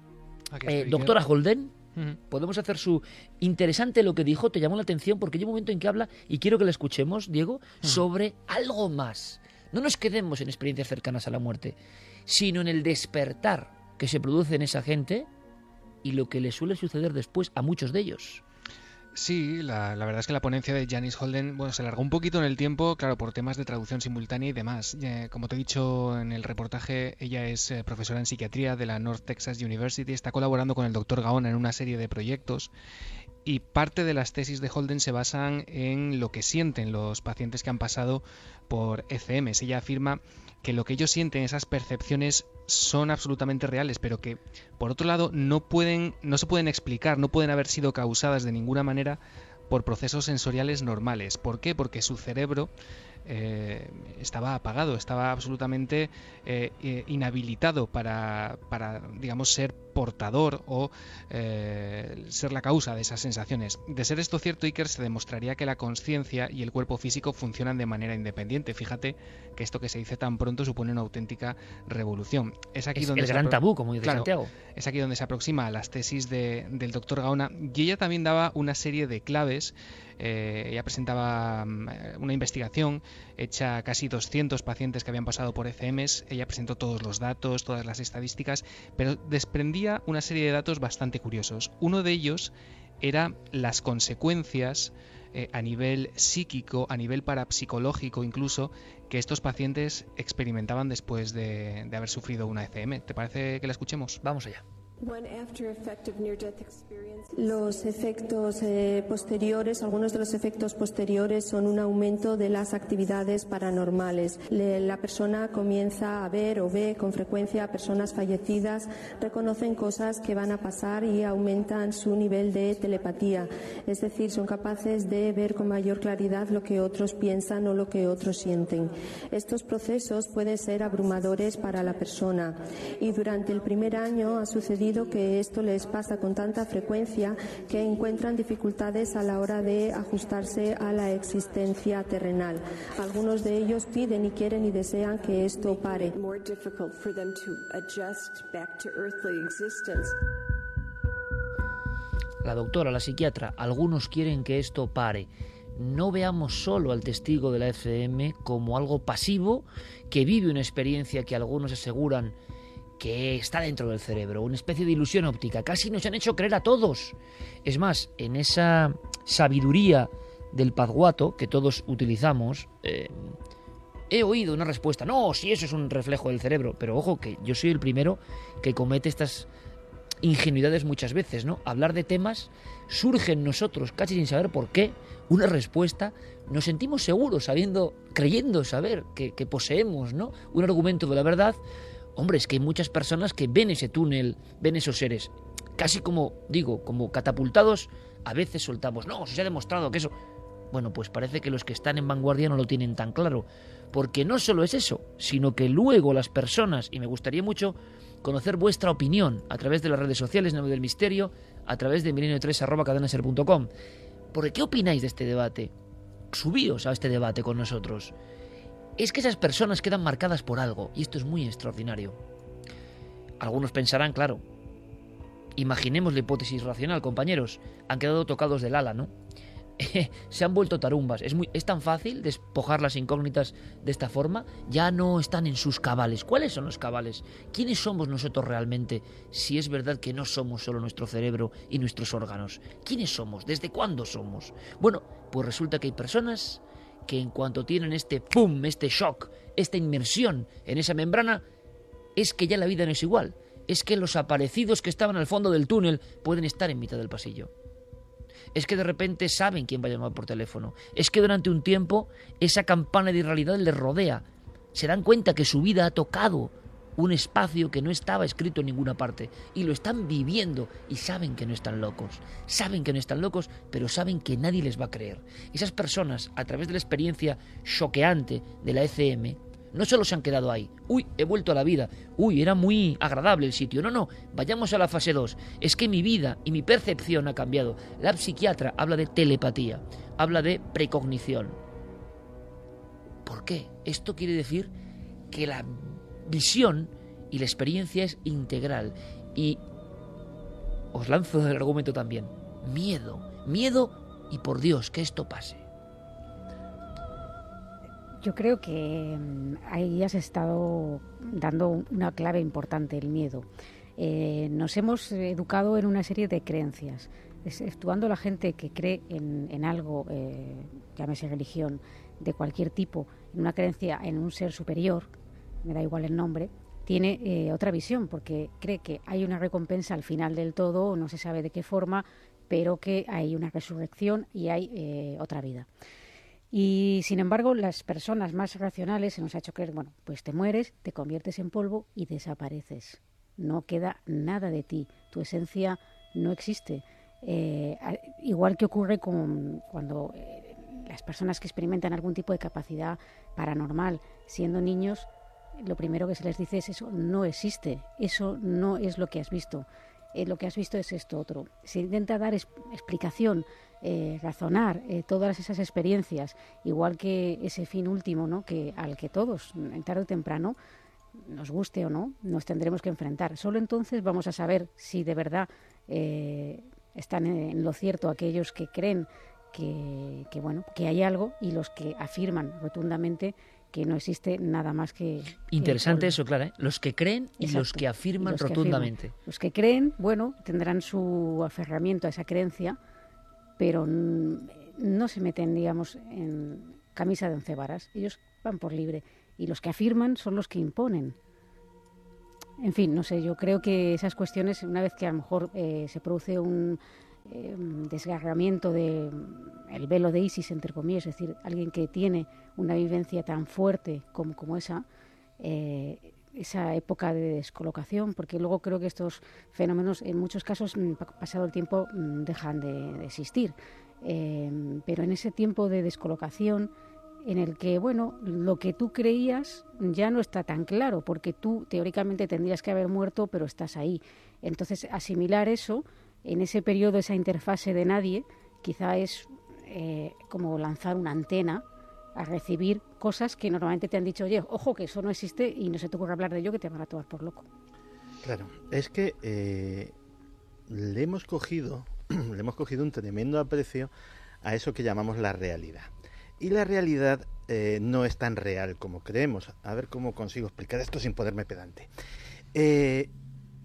eh, doctora Holden, podemos hacer su interesante lo que dijo, te llamó la atención porque hay un momento en que habla, y quiero que la escuchemos, Diego, sobre algo más. No nos quedemos en experiencias cercanas a la muerte, sino en el despertar que se produce en esa gente y lo que le suele suceder después a muchos de ellos. Sí, la, verdad es que la ponencia de Janice Holden bueno, se alargó un poquito en el tiempo, claro, por temas de traducción simultánea y demás. como te he dicho en el reportaje, ella es eh, profesora en psiquiatría de la North Texas University, está colaborando con el doctor Gaona en una serie de proyectos y parte de las tesis de Holden se basan en lo que sienten los pacientes que han pasado por ECMs. Ella afirma que lo que ellos sienten, esas percepciones, son absolutamente reales, pero que por otro lado no pueden, no se pueden explicar, no pueden haber sido causadas de ninguna manera por procesos sensoriales normales. ¿Por qué? Porque su cerebro eh, estaba apagado, estaba absolutamente eh, eh, inhabilitado para, para, digamos, ser portador o ser la causa de esas sensaciones. De ser esto cierto, Iker, se demostraría que la conciencia y el cuerpo físico funcionan de manera independiente. Fíjate que esto que se dice tan pronto supone una auténtica revolución. Es aquí donde el gran tabú, como dice Santiago. Es aquí donde se aproxima a las tesis del doctor Gaona y ella también daba una serie de claves eh, ella presentaba mm, una investigación hecha a casi 200 pacientes que habían pasado por ECMs. Ella presentó todos los datos, todas las estadísticas, pero desprendía una serie de datos bastante curiosos. Uno de ellos era las consecuencias eh, a nivel psíquico, a nivel parapsicológico incluso, que estos pacientes experimentaban después de, de haber sufrido una ECM. ¿Te parece que la escuchemos? Vamos allá. Los efectos eh, posteriores, algunos de los efectos posteriores son un aumento de las actividades paranormales. la persona comienza a ver o ve con frecuencia personas fallecidas, reconocen cosas que van a pasar y aumentan su nivel de telepatía. Es decir, son capaces de ver con mayor claridad lo que otros piensan o lo que otros sienten. Estos procesos pueden ser abrumadores para la persona y durante el primer año ha sucedido que esto les pasa con tanta frecuencia que encuentran dificultades a la hora de ajustarse a la existencia terrenal. Algunos de ellos piden y quieren y desean que esto pare. La doctora, la psiquiatra, algunos quieren que esto pare no veamos solo al testigo de la FM como algo pasivo que vive una experiencia que algunos aseguran que está dentro del cerebro, una especie de ilusión óptica. Casi nos han hecho creer a todos. Es más, en esa sabiduría del pazguato que todos utilizamos, eh, he oído una respuesta. No, si eso es un reflejo del cerebro. Pero ojo, que yo soy el primero que comete estas ingenuidades muchas veces, ¿no? Hablar de temas surge en nosotros, casi sin saber por qué, una respuesta, nos sentimos seguros, sabiendo, creyendo saber que, que poseemos, ¿no? Un argumento de la verdad Hombre, es que hay muchas personas que ven ese túnel, ven esos seres, casi como, digo, como catapultados, a veces soltamos, no, se ha demostrado que eso... Bueno, pues parece que los que están en vanguardia no lo tienen tan claro, porque no solo es eso, sino que luego las personas, y me gustaría mucho conocer vuestra opinión a través de las redes sociales, Nave del Misterio, a través de milenio3 Porque, ¿qué opináis de este debate? Subíos a este debate con nosotros es que esas personas quedan marcadas por algo, y esto es muy extraordinario. Algunos pensarán, claro, imaginemos la hipótesis racional, compañeros, han quedado tocados del ala, ¿no? se han vuelto tarumbas. Es, muy, tan fácil despojar las incógnitas de esta forma. Ya no están en sus cabales. ¿Cuáles son los cabales? ¿Quiénes somos nosotros realmente si es verdad que no somos solo nuestro cerebro y nuestros órganos? ¿Quiénes somos? ¿Desde cuándo somos? Bueno, pues resulta que hay personas que en cuanto tienen este pum, este shock, esta inmersión en esa membrana, es que ya la vida no es igual. Es que los aparecidos que estaban al fondo del túnel pueden estar en mitad del pasillo. Es que de repente saben quién va a llamar por teléfono. Es que durante un tiempo esa campana de irrealidad les rodea. Se dan cuenta que su vida ha tocado un espacio que no estaba escrito en ninguna parte y lo están viviendo y saben que no están locos. Saben que no están locos, pero saben que nadie les va a creer. Esas personas, a través de la experiencia choqueante de la ECM, no solo se han quedado ahí, uy, he vuelto a la vida, uy, era muy agradable el sitio, no, no, vayamos a la fase 2, es que mi vida y mi percepción ha cambiado. La psiquiatra habla de telepatía, habla de precognición. ¿Por qué? Esto quiere decir que la visión y la experiencia es integral. Y os lanzo el argumento también. Miedo, miedo y por Dios que esto pase. Yo creo que mm, ahí has estado dando una clave importante, el miedo. Eh, nos hemos educado en una serie de creencias, exceptuando la gente que cree en, algo, eh, llámese religión, de cualquier tipo, en una creencia en un ser superior, me da igual el nombre, tiene eh, otra visión porque cree que hay una recompensa al final del todo, no se sabe de qué forma, pero que hay una resurrección y hay eh, otra vida. Y sin embargo, las personas más racionales se nos ha hecho creer, bueno, pues te mueres, te conviertes en polvo y desapareces. No queda nada de ti, tu esencia no existe. Eh, igual que ocurre con cuando las personas que experimentan algún tipo de capacidad paranormal siendo niños, lo primero que se les dice es eso no existe, eso no es lo que has visto. Eh, lo que has visto es esto otro. Se intenta dar explicación, eh, razonar eh, todas esas experiencias, igual que ese fin último, ¿no? que al que todos, tarde o temprano, nos guste o no, nos tendremos que enfrentar. Solo entonces vamos a saber si de verdad están en lo cierto aquellos que creen que, bueno, que hay algo y los que afirman rotundamente que no existe nada más que... Interesante eso, claro. ¿eh? Los que creen y los que afirman rotundamente. Los que creen, bueno, tendrán su aferramiento a esa creencia, pero no se meten, digamos, en camisa de once varas. Ellos van por libre. Y los que afirman son los que imponen. En fin, no sé, yo creo que esas cuestiones, una vez que a lo mejor eh, se produce un eh, desgarramiento del el velo de Isis, entre comillas, es decir, alguien que tiene una vivencia tan fuerte como, como esa, eh, esa época de descolocación, porque luego creo que estos fenómenos en muchos casos, mm, pasado el tiempo, mm, dejan de, existir. Eh, pero en ese tiempo de descolocación, en el que, bueno, lo que tú creías ya no está tan claro, porque tú teóricamente tendrías que haber muerto, pero estás ahí. Entonces, asimilar eso, en ese periodo, esa interfase de nadie, quizá es eh, como lanzar una antena a recibir cosas que normalmente te han dicho, oye, ojo, que eso no existe y no se te ocurre hablar de ello, que te van a tomar por loco. Claro, es que eh, le hemos cogido, le hemos cogido un tremendo aprecio a eso que llamamos la realidad. Y la realidad eh, no es tan real como creemos. A ver cómo consigo explicar esto sin ponerme pedante.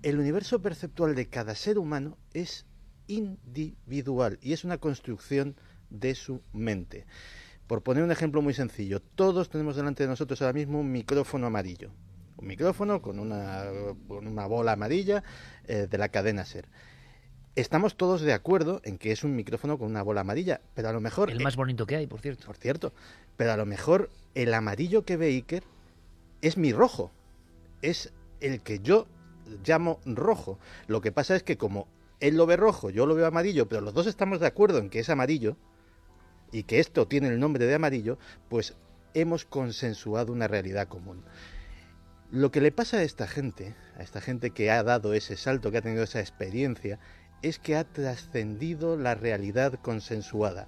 El universo perceptual de cada ser humano es individual y es una construcción de su mente. Por poner un ejemplo muy sencillo, todos tenemos delante de nosotros ahora mismo un micrófono amarillo. Un micrófono con una, con una bola amarilla eh, de la cadena SER. Estamos todos de acuerdo en que es un micrófono con una bola amarilla, pero a lo mejor... El más bonito que hay, por cierto. Por cierto. Pero a lo mejor el amarillo que ve Iker es mi rojo. Es el que yo llamo rojo. Lo que pasa es que como él lo ve rojo, yo lo veo amarillo, pero los dos estamos de acuerdo en que es amarillo, y que esto tiene el nombre de amarillo, pues hemos consensuado una realidad común. Lo que le pasa a esta gente, a esta gente que ha dado ese salto, que ha tenido esa experiencia, es que ha trascendido la realidad consensuada.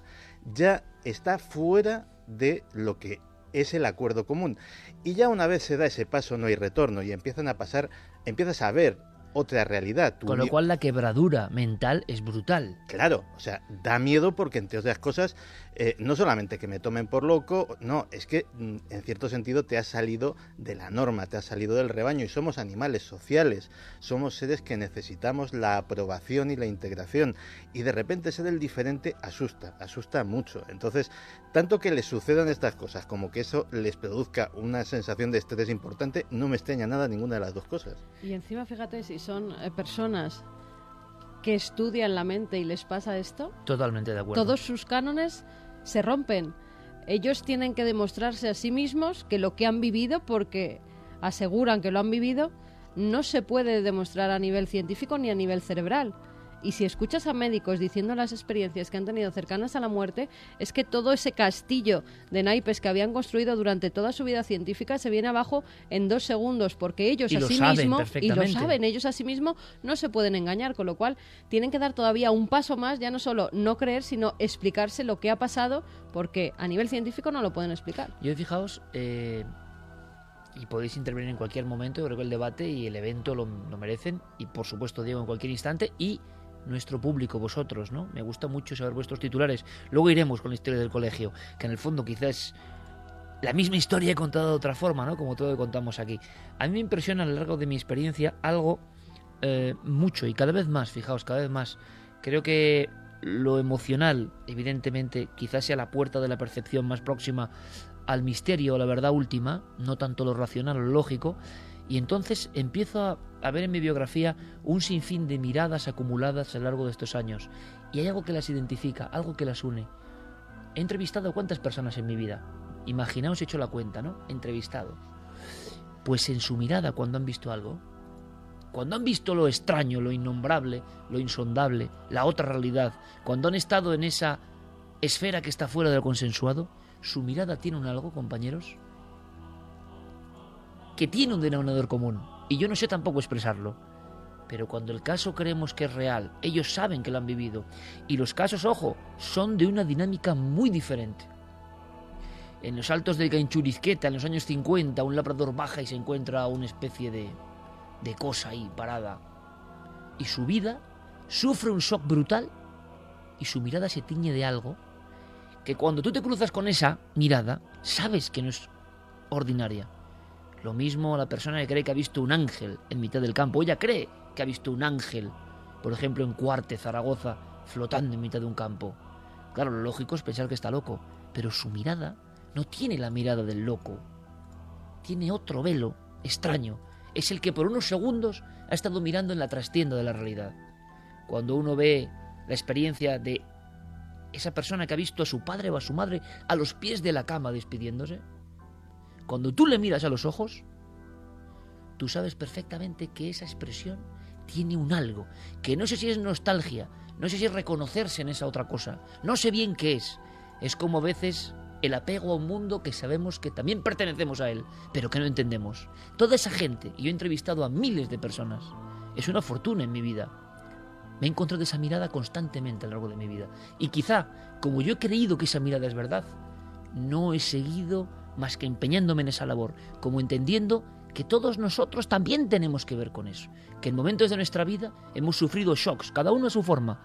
Ya está fuera de lo que es el acuerdo común. Y ya una vez se da ese paso no hay retorno y empiezan a pasar, empiezas a ver otra realidad. Con lo cual la quebradura mental es brutal. Claro, o sea, da miedo porque entre otras cosas, eh, no solamente que me tomen por loco, no, es que mm, en cierto sentido te has salido de la norma, te has salido del rebaño y somos animales sociales, somos seres que necesitamos la aprobación y la integración y de repente ser el diferente asusta, asusta mucho. Entonces, tanto que les sucedan estas cosas como que eso les produzca una sensación de estrés importante, no me extraña nada ninguna de las dos cosas. Y encima, fíjate, si son eh, personas que estudian la mente y les pasa esto, totalmente de acuerdo. Todos sus cánones se rompen. Ellos tienen que demostrarse a sí mismos que lo que han vivido, porque aseguran que lo han vivido, no se puede demostrar a nivel científico ni a nivel cerebral. Y si escuchas a médicos diciendo las experiencias que han tenido cercanas a la muerte, es que todo ese castillo de naipes que habían construido durante toda su vida científica se viene abajo en dos segundos, porque ellos a sí mismos, y lo saben, ellos a sí mismos no se pueden engañar, con lo cual tienen que dar todavía un paso más, ya no solo no creer, sino explicarse lo que ha pasado, porque a nivel científico no lo pueden explicar. Yo fijaos, eh, y podéis intervenir en cualquier momento, yo creo que el debate y el evento lo, lo merecen, y por supuesto Diego en cualquier instante, y nuestro público, vosotros, ¿no? Me gusta mucho saber vuestros titulares. Luego iremos con la historia del colegio, que en el fondo quizás la misma historia contada de otra forma, ¿no? Como todo lo que contamos aquí. A mí me impresiona a lo largo de mi experiencia algo eh, mucho y cada vez más, fijaos, cada vez más. Creo que lo emocional, evidentemente, quizás sea la puerta de la percepción más próxima al misterio o la verdad última, no tanto lo racional o lo lógico, Y entonces empiezo a, ver en mi biografía un sinfín de miradas acumuladas a lo largo de estos años. Y hay algo que las identifica, algo que las une. He entrevistado cuántas personas en mi vida. Imaginaos, he hecho la cuenta, ¿no? Entrevistado. Pues en su mirada, cuando han visto algo, cuando han visto lo extraño, lo innombrable, lo insondable, la otra realidad, cuando han estado en esa esfera que está fuera del consensuado, su mirada tiene un algo, compañeros, que tiene un denominador común. Y yo no sé tampoco expresarlo. Pero cuando el caso creemos que es real, ellos saben que lo han vivido. Y los casos, ojo, son de una dinámica muy diferente. En los altos de Canchurizqueta, en los años 50, un labrador baja y se encuentra una especie de, de cosa ahí parada. Y su vida sufre un shock brutal y su mirada se tiñe de algo que cuando tú te cruzas con esa mirada, sabes que no es ordinaria. Lo mismo la persona que cree que ha visto un ángel en mitad del campo. Ella cree que ha visto un ángel, por ejemplo, en Cuarte, Zaragoza, flotando en mitad de un campo. Claro, lo lógico es pensar que está loco, pero su mirada no tiene la mirada del loco. Tiene otro velo extraño. Es el que por unos segundos ha estado mirando en la trastienda de la realidad. Cuando uno ve la experiencia de esa persona que ha visto a su padre o a su madre a los pies de la cama despidiéndose, cuando tú le miras a los ojos, tú sabes perfectamente que esa expresión tiene un algo, que no sé si es nostalgia, no sé si es reconocerse en esa otra cosa, no sé bien qué es. Es como a veces el apego a un mundo que sabemos que también pertenecemos a él, pero que no entendemos. Toda esa gente, y yo he entrevistado a miles de personas, es una fortuna en mi vida. Me he encontrado esa mirada constantemente a lo largo de mi vida. Y quizá, como yo he creído que esa mirada es verdad, no he seguido más que empeñándome en esa labor, como entendiendo que todos nosotros también tenemos que ver con eso, que en momentos de nuestra vida hemos sufrido shocks, cada uno a su forma.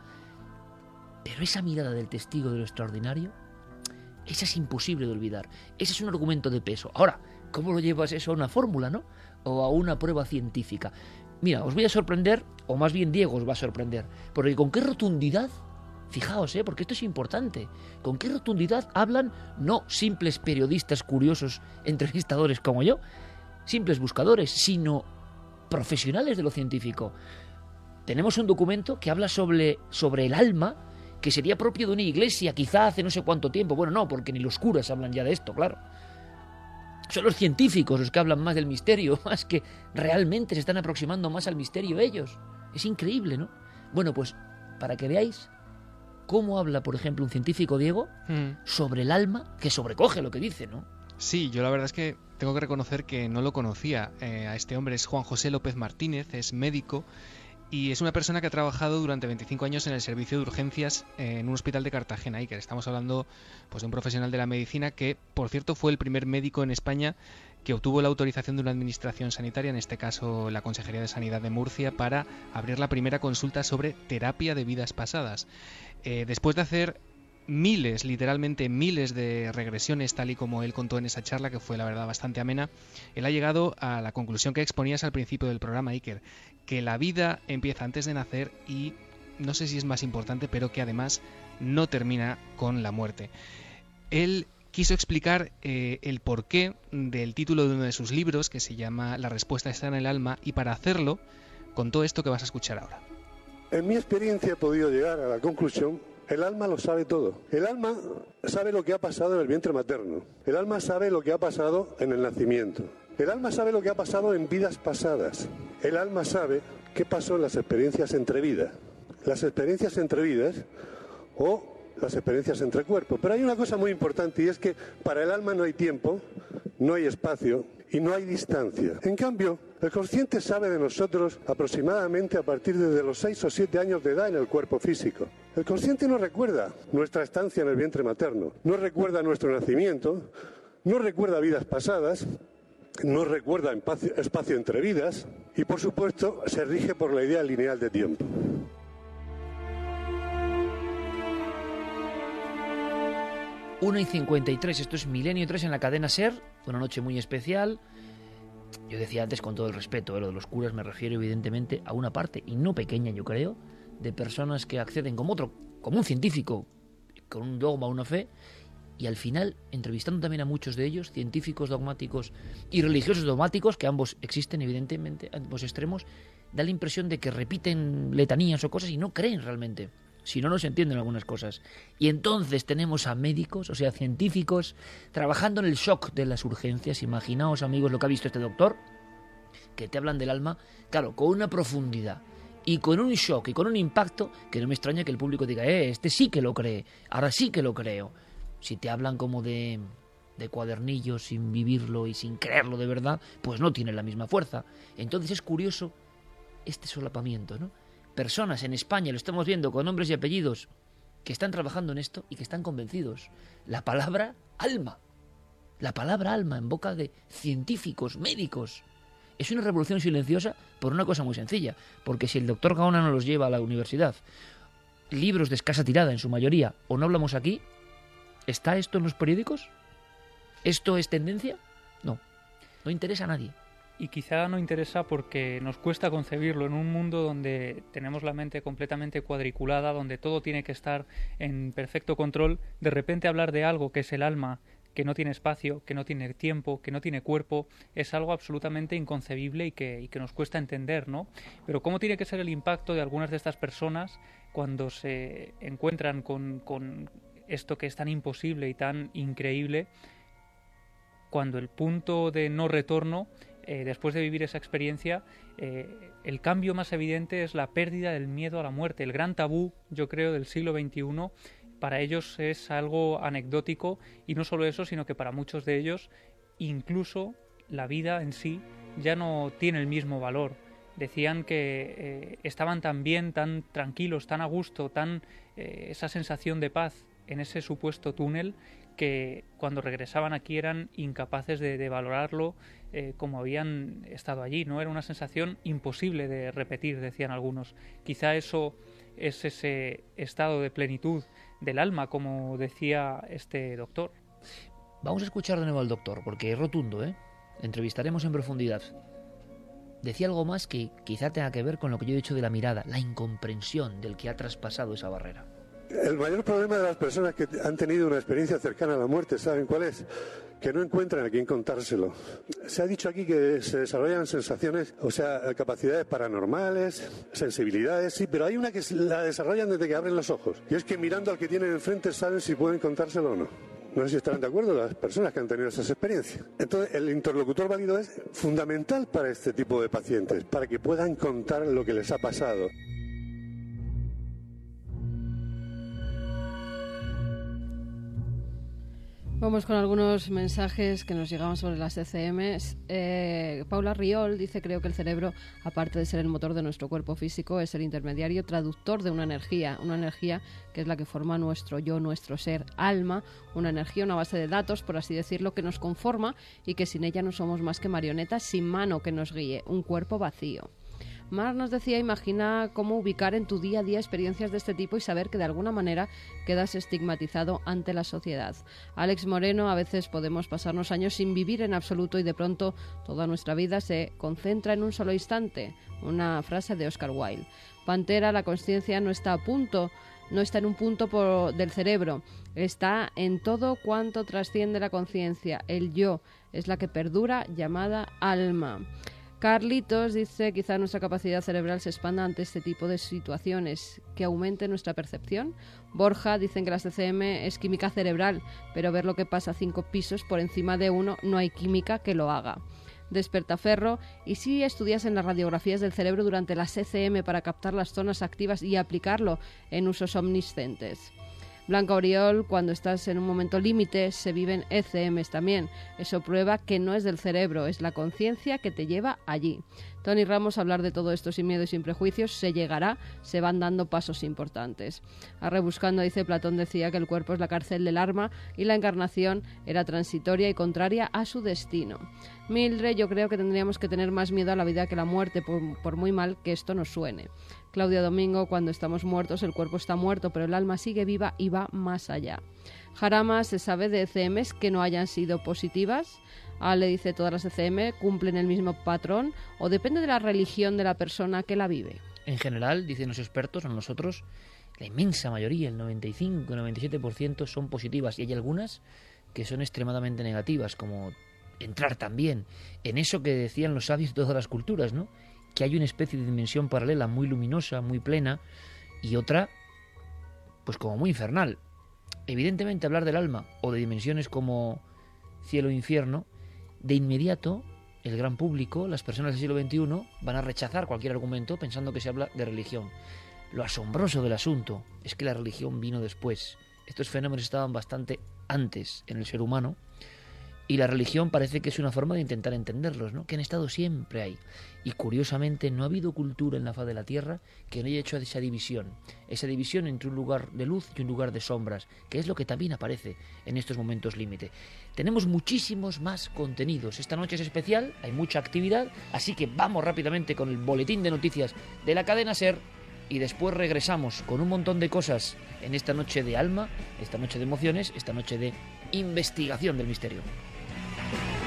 Pero esa mirada del testigo de lo extraordinario, esa es imposible de olvidar, ese es un argumento de peso. Ahora, ¿cómo lo llevas eso a una fórmula, no? O a una prueba científica. Mira, os voy a sorprender, o más bien Diego os va a sorprender, porque con qué rotundidad Fijaos, ¿eh? porque esto es importante. ¿Con qué rotundidad hablan no simples periodistas curiosos, entrevistadores como yo, simples buscadores, sino profesionales de lo científico? Tenemos un documento que habla sobre, sobre el alma, que sería propio de una iglesia, quizá hace no sé cuánto tiempo. Bueno, no, porque ni los curas hablan ya de esto, claro. Son los científicos los que hablan más del misterio, más que realmente se están aproximando más al misterio ellos. Es increíble, ¿no? Bueno, pues para que veáis cómo habla, por ejemplo, un científico, Diego, mm. sobre el alma, que sobrecoge lo que dice, ¿no? Sí, yo la verdad es que tengo que reconocer que no lo conocía. Eh, a este hombre es Juan José López Martínez, es médico y es una persona que ha trabajado durante 25 años en el servicio de urgencias en un hospital de Cartagena. Y que estamos hablando pues, de un profesional de la medicina que, por cierto, fue el primer médico en España que obtuvo la autorización de una administración sanitaria, en este caso la Consejería de Sanidad de Murcia, para abrir la primera consulta sobre terapia de vidas pasadas. Eh, después de hacer miles, literalmente miles de regresiones, tal y como él contó en esa charla, que fue la verdad bastante amena, él ha llegado a la conclusión que exponías al principio del programa, Iker, que la vida empieza antes de nacer y no sé si es más importante, pero que además no termina con la muerte. Él quiso explicar eh, el porqué del título de uno de sus libros, que se llama La respuesta está en el alma, y para hacerlo contó esto que vas a escuchar ahora. En mi experiencia he podido llegar a la conclusión el alma lo sabe todo. El alma sabe lo que ha pasado en el vientre materno. El alma sabe lo que ha pasado en el nacimiento. El alma sabe lo que ha pasado en vidas pasadas. El alma sabe qué pasó en las experiencias entre vidas. Las experiencias entre vidas o las experiencias entre cuerpos. Pero hay una cosa muy importante y es que para el alma no hay tiempo, no hay espacio y no hay distancia. En cambio, el consciente sabe de nosotros aproximadamente a partir de los 6 o 7 años de edad en el cuerpo físico. El consciente no recuerda nuestra estancia en el vientre materno, no recuerda nuestro nacimiento, no recuerda vidas pasadas, no recuerda espacio entre vidas y por supuesto se rige por la idea lineal de tiempo. Una y 53, esto es Milenio 3 en la cadena Ser, una noche muy especial. Yo decía antes con todo el respeto, ¿eh? lo de los curas me refiero evidentemente a una parte, y no pequeña yo creo, de personas que acceden como otro, como un científico, con un dogma, una fe, y al final, entrevistando también a muchos de ellos, científicos dogmáticos y religiosos dogmáticos, que ambos existen evidentemente, ambos extremos, da la impresión de que repiten letanías o cosas y no creen realmente. Si no, no se entienden algunas cosas. Y entonces tenemos a médicos, o sea, científicos, trabajando en el shock de las urgencias. Imaginaos, amigos, lo que ha visto este doctor, que te hablan del alma, claro, con una profundidad y con un shock y con un impacto que no me extraña que el público diga, eh, este sí que lo cree, ahora sí que lo creo si te hablan como de, de cuadernillos sin vivirlo y sin creerlo de verdad, pues no tiene la misma fuerza. Entonces es curioso este solapamiento, ¿no? Personas en España, lo estamos viendo con nombres y apellidos, que están trabajando en esto y que están convencidos. La palabra alma, la palabra alma en boca de científicos, médicos. Es una revolución silenciosa por una cosa muy sencilla, porque si el doctor Gaona no los lleva a la universidad, libros de escasa tirada en su mayoría, o no hablamos aquí, ¿Está esto en los periódicos? ¿Esto es tendencia? No. No interesa a nadie. Y quizá no interesa porque nos cuesta concebirlo en un mundo donde tenemos la mente completamente cuadriculada, donde todo tiene que estar en perfecto control. De repente hablar de algo que es el alma, que no tiene espacio, que no tiene tiempo, que no tiene cuerpo, es algo absolutamente inconcebible y que, y que nos cuesta entender, ¿no? Pero ¿cómo tiene que ser el impacto de algunas de estas personas cuando se encuentran con, con esto que es tan imposible y tan increíble, cuando el punto de no retorno, eh, después de vivir esa experiencia, eh, el cambio más evidente es la pérdida del miedo a la muerte. El gran tabú, yo creo, del siglo XXI, para ellos es algo anecdótico y no solo eso, sino que para muchos de ellos incluso la vida en sí ya no tiene el mismo valor. Decían que eh, estaban tan bien, tan tranquilos, tan a gusto, tan esa sensación de paz en ese supuesto túnel que cuando regresaban aquí eran incapaces de, valorarlo eh, como habían estado allí. No era una sensación imposible de repetir, decían algunos. Quizá eso es ese estado de plenitud del alma, como decía este doctor. Vamos a escuchar de nuevo al doctor, porque es rotundo, ¿eh? Entrevistaremos en profundidad. Decía algo más que quizá tenga que ver con lo que yo he dicho de la mirada, la incomprensión del que ha traspasado esa barrera. El mayor problema de las personas que han tenido una experiencia cercana a la muerte, ¿saben cuál es? que no encuentran a quien contárselo. Se ha dicho aquí que se desarrollan sensaciones, o sea, capacidades paranormales, sensibilidades, sí, pero hay una que la desarrollan desde que abren los ojos. Y es que mirando al que tienen enfrente saben si pueden contárselo o no. No sé si estarán de acuerdo las personas que han tenido esas experiencias. Entonces, el interlocutor válido es fundamental para este tipo de pacientes, para que puedan contar lo que les ha pasado. Vamos con algunos mensajes que nos llegaban sobre las ECMs. Eh, Paula Riol dice, creo que el cerebro, aparte de ser el motor de nuestro cuerpo físico, es el intermediario traductor de una energía, una energía que es la que forma nuestro yo, nuestro ser, alma, una energía, una base de datos, por así decirlo, que nos conforma y que sin ella no somos más que marionetas sin mano que nos guíe, un cuerpo vacío. Mar nos decía, imagina cómo ubicar en tu día a día experiencias de este tipo y saber que de alguna manera quedas estigmatizado ante la sociedad. Alex Moreno, a veces podemos pasarnos años sin vivir en absoluto y de pronto toda nuestra vida se concentra en un solo instante. Una frase de Oscar Wilde. Pantera, la conciencia no está a punto no está en un punto del cerebro, está en todo cuanto trasciende la conciencia. El yo es la que perdura llamada alma. Carlitos dice quizá nuestra capacidad cerebral se expanda ante este tipo de situaciones, que aumente nuestra percepción. Borja dicen que la CCM es química cerebral, pero ver lo que pasa cinco pisos por encima de uno no hay química que lo haga. Despertaferro, y si estudias en las radiografías del cerebro durante la CCM para captar las zonas activas y aplicarlo en usos omniscientes. Blanca Oriol, cuando estás en un momento límite, se viven ECMs también. Eso prueba que no es del cerebro, es la conciencia que te lleva allí. Tony Ramos, hablar de todo esto sin miedo y sin prejuicios, se llegará, se van dando pasos importantes. A rebuscando, dice Platón, decía que el cuerpo es la cárcel del arma y la encarnación era transitoria y contraria a su destino. Mildred, yo creo que tendríamos que tener más miedo a la vida que a la muerte, por muy mal que esto nos suene. Claudia Domingo, cuando estamos muertos, el cuerpo está muerto, pero el alma sigue viva y va más allá. Jarama se sabe de ECMs que no hayan sido positivas. Ale dice todas las ECM cumplen el mismo patrón o depende de la religión de la persona que la vive. En general, dicen los expertos, a nosotros, la inmensa mayoría, el 95, el 97% son positivas y hay algunas que son extremadamente negativas, como entrar también en eso que decían los sabios de todas las culturas, ¿no? Que hay una especie de dimensión paralela muy luminosa, muy plena, y otra, pues como muy infernal. Evidentemente hablar del alma o de dimensiones como cielo e infierno, de inmediato el gran público, las personas del siglo XXI, van a rechazar cualquier argumento pensando que se habla de religión. Lo asombroso del asunto es que la religión vino después. Estos fenómenos estaban bastante antes en el ser humano y la religión parece que es una forma de intentar entenderlos, ¿no? que han estado siempre ahí. Y curiosamente no ha habido cultura en la faz de la Tierra que no haya hecho esa división, esa división entre un lugar de luz y un lugar de sombras, que es lo que también aparece en estos momentos límite. Tenemos muchísimos más contenidos. Esta noche es especial, hay mucha actividad, así que vamos rápidamente con el boletín de noticias de la cadena Ser y después regresamos con un montón de cosas en esta noche de alma, esta noche de emociones, esta noche de investigación del misterio. Bye.